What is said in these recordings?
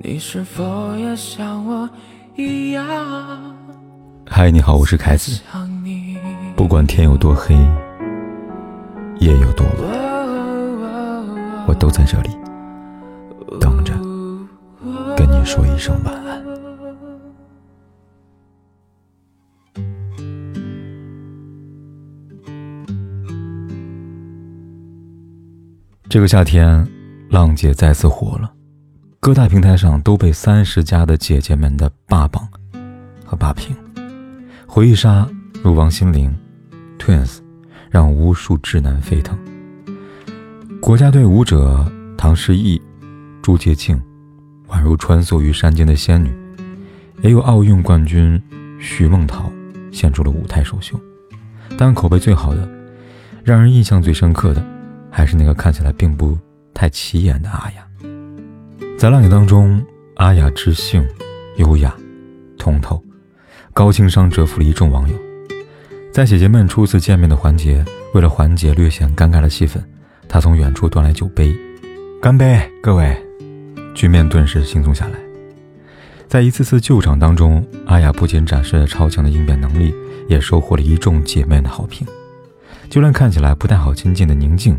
你是否也像我一样？嗨，你好，我是凯子。不管天有多黑，夜有多晚，我都在这里等着跟你说一声晚安。这个夏天，浪姐再次火了，各大平台上都被三十加的姐姐们的霸榜和霸屏，回忆杀如王心凌、Twins，让无数直男沸腾。国家队舞者唐诗逸、朱洁静，宛如穿梭于山间的仙女，也有奥运冠军徐梦桃献出了舞台首秀。但口碑最好的，让人印象最深刻的。还是那个看起来并不太起眼的阿雅，在浪姐当中，阿雅知性、优雅、通透、高情商，折服了一众网友。在姐姐们初次见面的环节，为了缓解略显尴尬的气氛，她从远处端来酒杯，干杯，各位！局面顿时轻松下来。在一次次救场当中，阿雅不仅展示了超强的应变能力，也收获了一众姐妹的好评。就连看起来不太好亲近的宁静。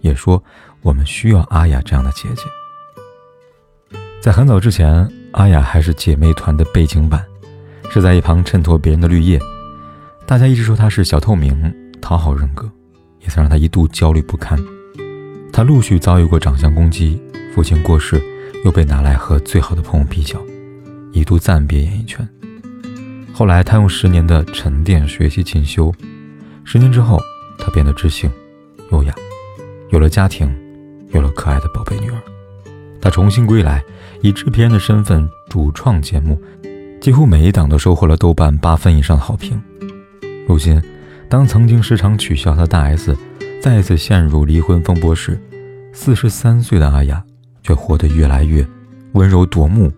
也说我们需要阿雅这样的姐姐。在很早之前，阿雅还是姐妹团的背景板，是在一旁衬托别人的绿叶。大家一直说她是小透明，讨好人格，也曾让她一度焦虑不堪。她陆续遭遇过长相攻击，父亲过世，又被拿来和最好的朋友比较，一度暂别演艺圈。后来，她用十年的沉淀学习进修，十年之后，她变得知性、优雅。有了家庭，有了可爱的宝贝女儿，她重新归来，以制片人的身份主创节目，几乎每一档都收获了豆瓣八分以上的好评。如今，当曾经时常取笑她的大 S 再次陷入离婚风波时，四十三岁的阿雅却活得越来越温柔夺目，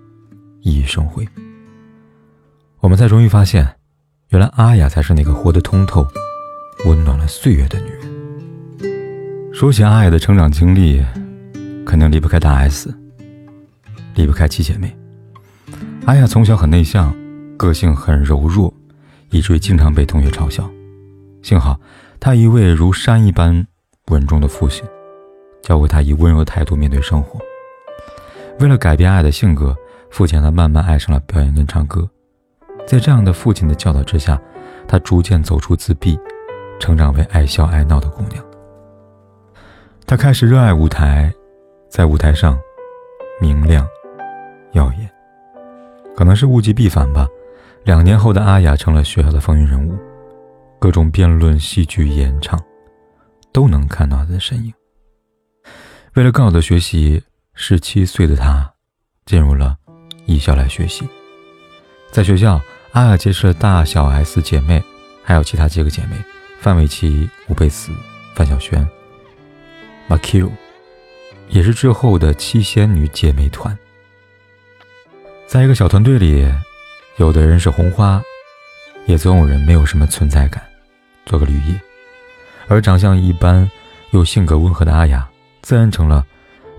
熠熠生辉。我们才终于发现，原来阿雅才是那个活得通透、温暖了岁月的女人。说起阿雅的成长经历，肯定离不开大 S，离不开七姐妹。阿雅从小很内向，个性很柔弱，以至于经常被同学嘲笑。幸好，她一位如山一般稳重的父亲，教会她以温柔的态度面对生活。为了改变爱的性格，父亲让她慢慢爱上了表演跟唱歌。在这样的父亲的教导之下，她逐渐走出自闭，成长为爱笑爱闹的姑娘。他开始热爱舞台，在舞台上明亮耀眼。可能是物极必反吧，两年后的阿雅成了学校的风云人物，各种辩论、戏剧、演唱，都能看到她的身影。为了更好的学习，十七岁的她进入了艺校来学习。在学校，阿雅结识了大小 S 姐妹，还有其他几个姐妹：范玮琪、吴佩慈、范晓萱。m a k i r 也是之后的七仙女姐妹团。在一个小团队里，有的人是红花，也总有人没有什么存在感，做个绿叶。而长相一般又性格温和的阿雅，自然成了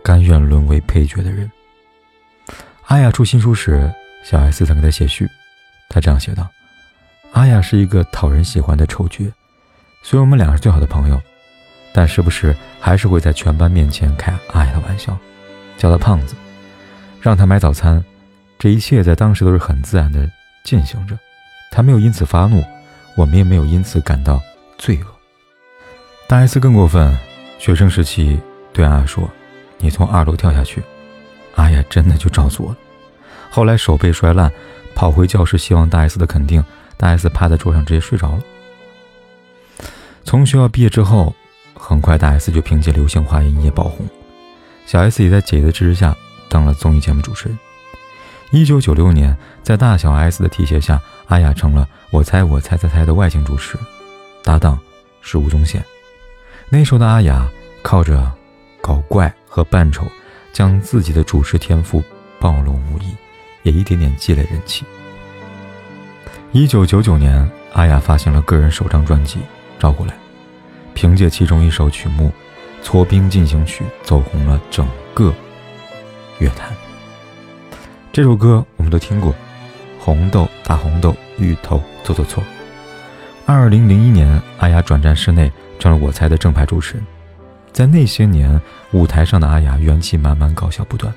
甘愿沦为配角的人。阿雅出新书时，小 S 曾给她写序，她这样写道：“阿雅是一个讨人喜欢的丑角，虽然我们俩是最好的朋友。”但时不时还是会在全班面前开阿雅的玩笑，叫他胖子，让他买早餐，这一切在当时都是很自然的进行着。他没有因此发怒，我们也没有因此感到罪恶。大 S 更过分，学生时期对阿雅说：“你从二楼跳下去。”阿雅真的就照做了。后来手被摔烂，跑回教室希望大 S 的肯定，大 S 趴在桌上直接睡着了。从学校毕业之后。很快，大 S 就凭借《流星花园》一夜爆红，小 S 也在姐姐的支持下当了综艺节目主持人。一九九六年，在大小 S 的提携下，阿雅成了《我猜我猜猜猜》的外景主持，搭档是吴宗宪。那时候的阿雅靠着搞怪和扮丑，将自己的主持天赋暴露无遗，也一点点积累人气。一九九九年，阿雅发行了个人首张专辑《找过来》。凭借其中一首曲目《搓冰进行曲》走红了整个乐坛。这首歌我们都听过，《红豆大红豆，芋头做做错》。二零零一年，阿雅转战室内，成了我猜的正牌主持人。在那些年，舞台上的阿雅元气满满，搞笑不断。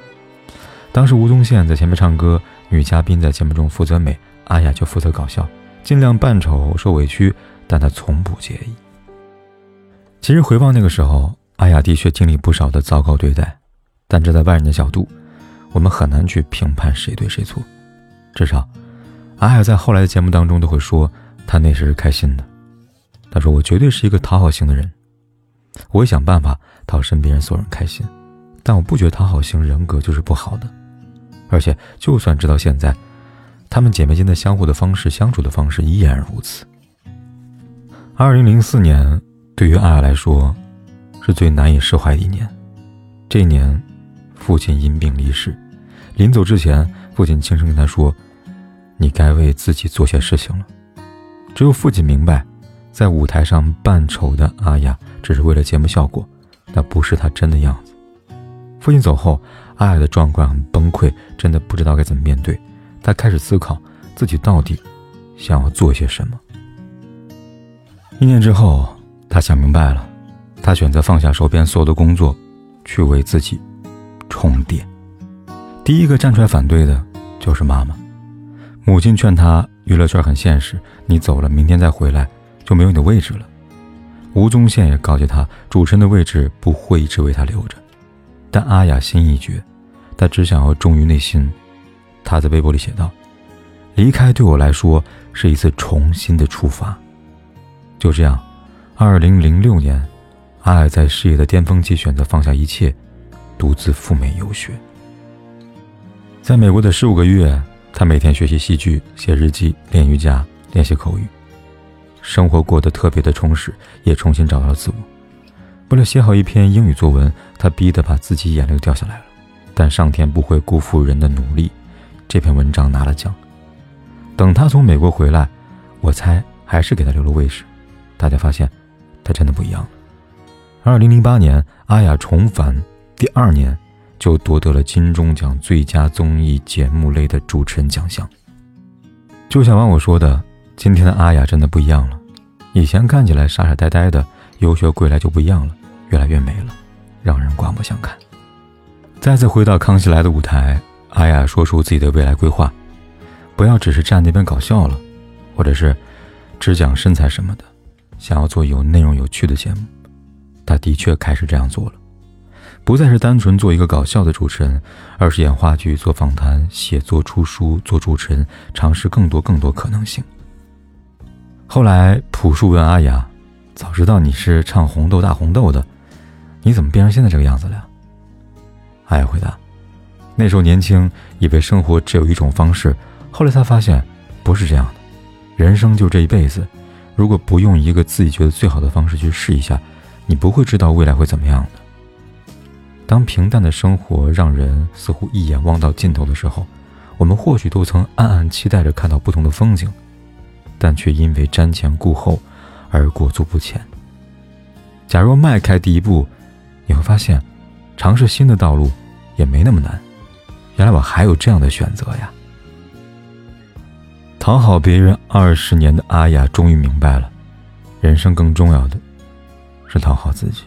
当时吴宗宪在前面唱歌，女嘉宾在节目中负责美，阿雅就负责搞笑，尽量扮丑受委屈，但她从不介意。其实回望那个时候，阿雅的确经历不少的糟糕对待，但这在外人的角度。我们很难去评判谁对谁错，至少，阿雅在后来的节目当中都会说，她那时是开心的。她说：“我绝对是一个讨好型的人，我会想办法讨身边人所有人开心，但我不觉得讨好型人格就是不好的。而且，就算直到现在，她们姐妹间的相互的方式、相处的方式依然如此。”二零零四年对于阿雅来说，是最难以释怀的一年。这一年，父亲因病离世。临走之前，父亲轻声跟他说：“你该为自己做些事情了。”只有父亲明白，在舞台上扮丑的阿雅只是为了节目效果，那不是她真的样子。父亲走后，阿雅的状况很崩溃，真的不知道该怎么面对。她开始思考自己到底想要做些什么。一年之后，她想明白了，她选择放下手边所有的工作，去为自己充电。第一个站出来反对的就是妈妈。母亲劝他，娱乐圈很现实，你走了，明天再回来就没有你的位置了。吴宗宪也告诫他，主持人的位置不会一直为他留着。但阿雅心意已决，她只想要忠于内心。她在微博里写道：“离开对我来说是一次重新的出发。”就这样，二零零六年，阿雅在事业的巅峰期选择放下一切，独自赴美游学。在美国的十五个月，他每天学习戏剧、写日记、练瑜伽、练习口语，生活过得特别的充实，也重新找到了自我。为了写好一篇英语作文，他逼得把自己眼泪掉下来了。但上天不会辜负人的努力，这篇文章拿了奖。等他从美国回来，我猜还是给他留了位置。大家发现，他真的不一样了。二零零八年，阿雅重返，第二年。就夺得了金钟奖最佳综艺节目类的主持人奖项。就像网友说的，今天的阿雅真的不一样了。以前看起来傻傻呆呆的，游学归来就不一样了，越来越美了，让人刮目相看。再次回到康熙来的舞台，阿雅说出自己的未来规划：不要只是站那边搞笑了，或者是只讲身材什么的，想要做有内容、有趣的节目。他的确开始这样做了。不再是单纯做一个搞笑的主持人，而是演话剧、做访谈、写作、出书、做主持人，尝试更多更多可能性。后来，朴树问阿雅：“早知道你是唱红豆大红豆的，你怎么变成现在这个样子了？”阿雅回答：“那时候年轻，以为生活只有一种方式，后来才发现不是这样的。人生就这一辈子，如果不用一个自己觉得最好的方式去试一下，你不会知道未来会怎么样的。”当平淡的生活让人似乎一眼望到尽头的时候，我们或许都曾暗暗期待着看到不同的风景，但却因为瞻前顾后而裹足不前。假若迈开第一步，你会发现，尝试新的道路也没那么难。原来我还有这样的选择呀！讨好别人二十年的阿雅终于明白了，人生更重要的是讨好自己。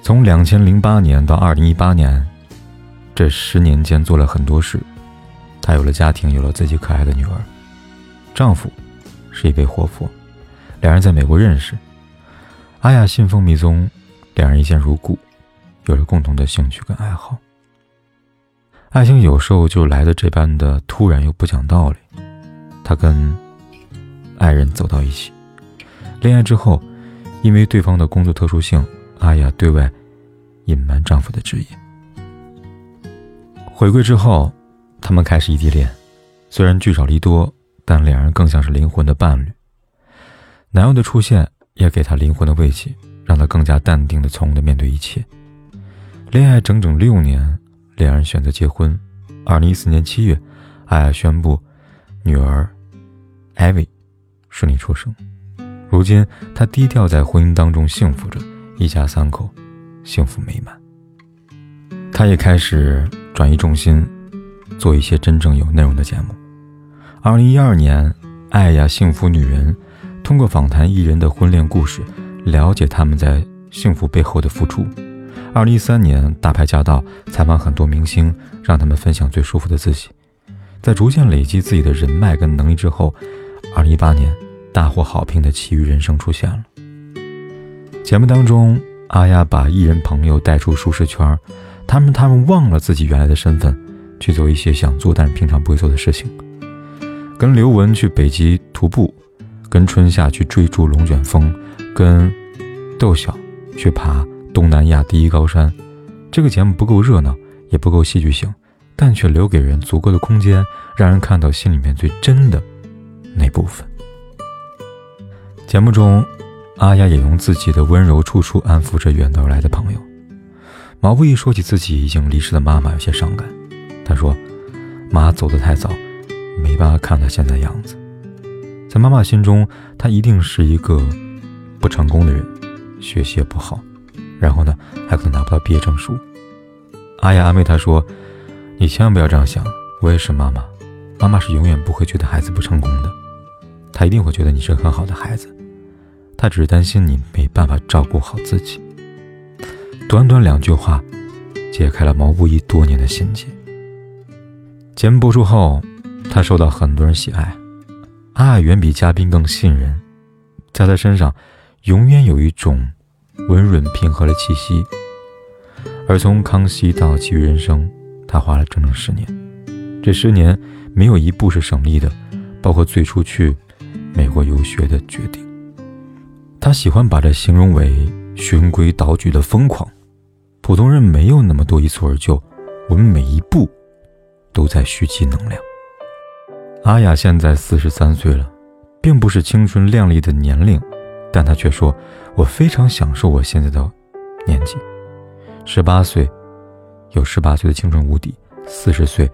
从两千零八年到二零一八年，这十年间做了很多事。她有了家庭，有了自己可爱的女儿，丈夫是一位活佛，两人在美国认识。阿雅信奉密宗，两人一见如故，有了共同的兴趣跟爱好。爱情有时候就来的这般的突然又不讲道理。她跟爱人走到一起，恋爱之后，因为对方的工作特殊性。阿雅对外隐瞒丈夫的职业。回归之后，他们开始异地恋，虽然聚少离多，但两人更像是灵魂的伴侣。男友的出现也给她灵魂的慰藉，让她更加淡定的从容的面对一切。恋爱整整六年，两人选择结婚。二零一四年七月，艾雅宣布女儿艾薇顺利出生。如今，她低调在婚姻当中幸福着。一家三口，幸福美满。他也开始转移重心，做一些真正有内容的节目。二零一二年，《爱呀幸福女人》通过访谈艺人的婚恋故事，了解他们在幸福背后的付出。二零一三年，《大牌驾到》采访很多明星，让他们分享最舒服的自己。在逐渐累积自己的人脉跟能力之后，二零一八年，大获好评的《奇遇人生》出现了。节目当中，阿雅把艺人朋友带出舒适圈，他们他们忘了自己原来的身份，去做一些想做但是平常不会做的事情。跟刘雯去北极徒步，跟春夏去追逐龙卷风，跟窦晓去爬东南亚第一高山。这个节目不够热闹，也不够戏剧性，但却留给人足够的空间，让人看到心里面最真的那部分。节目中。阿雅也用自己的温柔处处安抚着远道而来的朋友。毛不易说起自己已经离世的妈妈，有些伤感。他说：“妈走得太早，没办法看她现在样子。在妈妈心中，她一定是一个不成功的人，学习也不好，然后呢，还可能拿不到毕业证书。”阿雅安慰他说：“你千万不要这样想，我也是妈妈，妈妈是永远不会觉得孩子不成功的，她一定会觉得你是很好的孩子。”他只是担心你没办法照顾好自己。短短两句话，解开了毛不易多年的心结。节目播出后，他受到很多人喜爱，阿雅远比嘉宾更信任，在他身上，永远有一种温润平和的气息。而从康熙到其余人生，他花了整整十年，这十年没有一步是省力的，包括最初去美国游学的决定。他喜欢把这形容为循规蹈矩的疯狂。普通人没有那么多一蹴而就，我们每一步都在蓄积能量。阿雅现在四十三岁了，并不是青春靓丽的年龄，但他却说：“我非常享受我现在的年纪。十八岁有十八岁的青春无敌，四十岁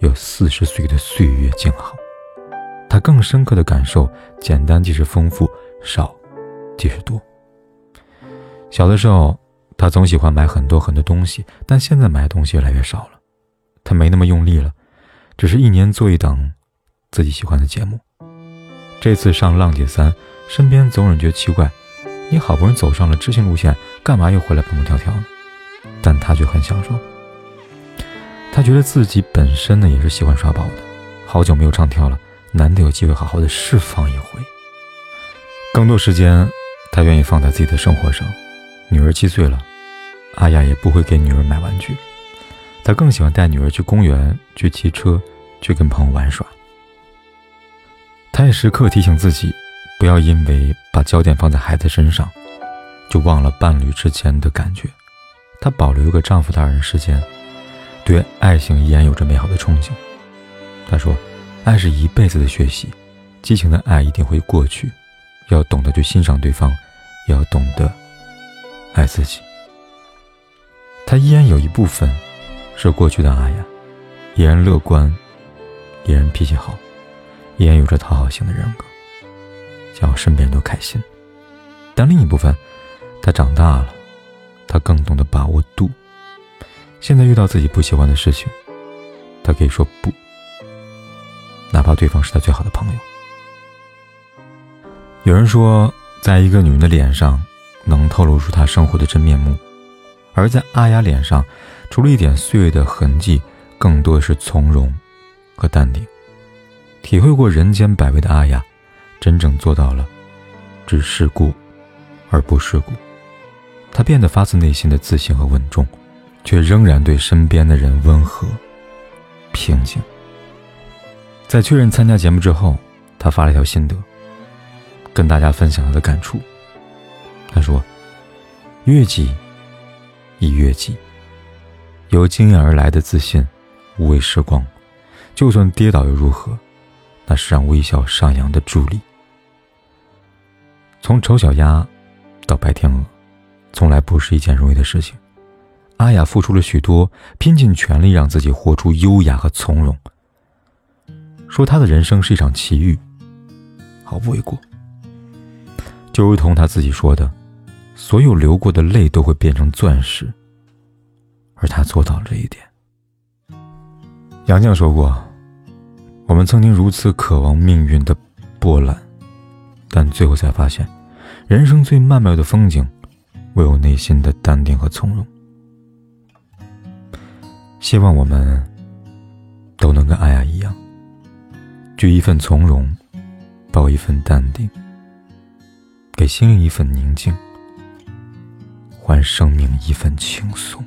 有四十岁的岁月静好。”他更深刻的感受：简单即是丰富，少。即是多。小的时候，他总喜欢买很多很多东西，但现在买东西越来越少了。他没那么用力了，只是一年做一档自己喜欢的节目。这次上《浪姐三》，身边总有人觉得奇怪：你好不容易走上了知性路线，干嘛又回来蹦蹦跳跳呢？但他却很享受。他觉得自己本身呢也是喜欢耍宝的，好久没有唱跳了，难得有机会好好的释放一回。更多时间。他愿意放在自己的生活上。女儿七岁了，阿雅也不会给女儿买玩具，他更喜欢带女儿去公园、去骑车、去跟朋友玩耍。他也时刻提醒自己，不要因为把焦点放在孩子身上，就忘了伴侣之间的感觉。他保留一个丈夫的二人世界，对爱情依然有着美好的憧憬。他说：“爱是一辈子的学习，激情的爱一定会过去。”要懂得去欣赏对方，也要懂得爱自己。他依然有一部分是过去的阿雅，依然乐观，依然脾气好，依然有着讨好型的人格，想要身边人都开心。但另一部分，他长大了，他更懂得把握度。现在遇到自己不喜欢的事情，他可以说不，哪怕对方是他最好的朋友。有人说，在一个女人的脸上，能透露出她生活的真面目；而在阿雅脸上，除了一点岁月的痕迹，更多的是从容和淡定。体会过人间百味的阿雅，真正做到了只世故而不世故。他变得发自内心的自信和稳重，却仍然对身边的人温和平静。在确认参加节目之后，他发了一条心得。跟大家分享他的感触。他说：“越急，亦越急。由经验而来的自信，无畏时光。就算跌倒又如何？那是让微笑上扬的助力。从丑小鸭到白天鹅，从来不是一件容易的事情。阿雅付出了许多，拼尽全力让自己活出优雅和从容。说她的人生是一场奇遇，毫不为过。”就如同他自己说的，所有流过的泪都会变成钻石，而他做到了这一点。杨绛说过：“我们曾经如此渴望命运的波澜，但最后才发现，人生最曼妙的风景，唯有内心的淡定和从容。”希望我们都能跟阿雅一样，具一份从容，抱一份淡定，给心灵一份宁静，还生命一份轻松。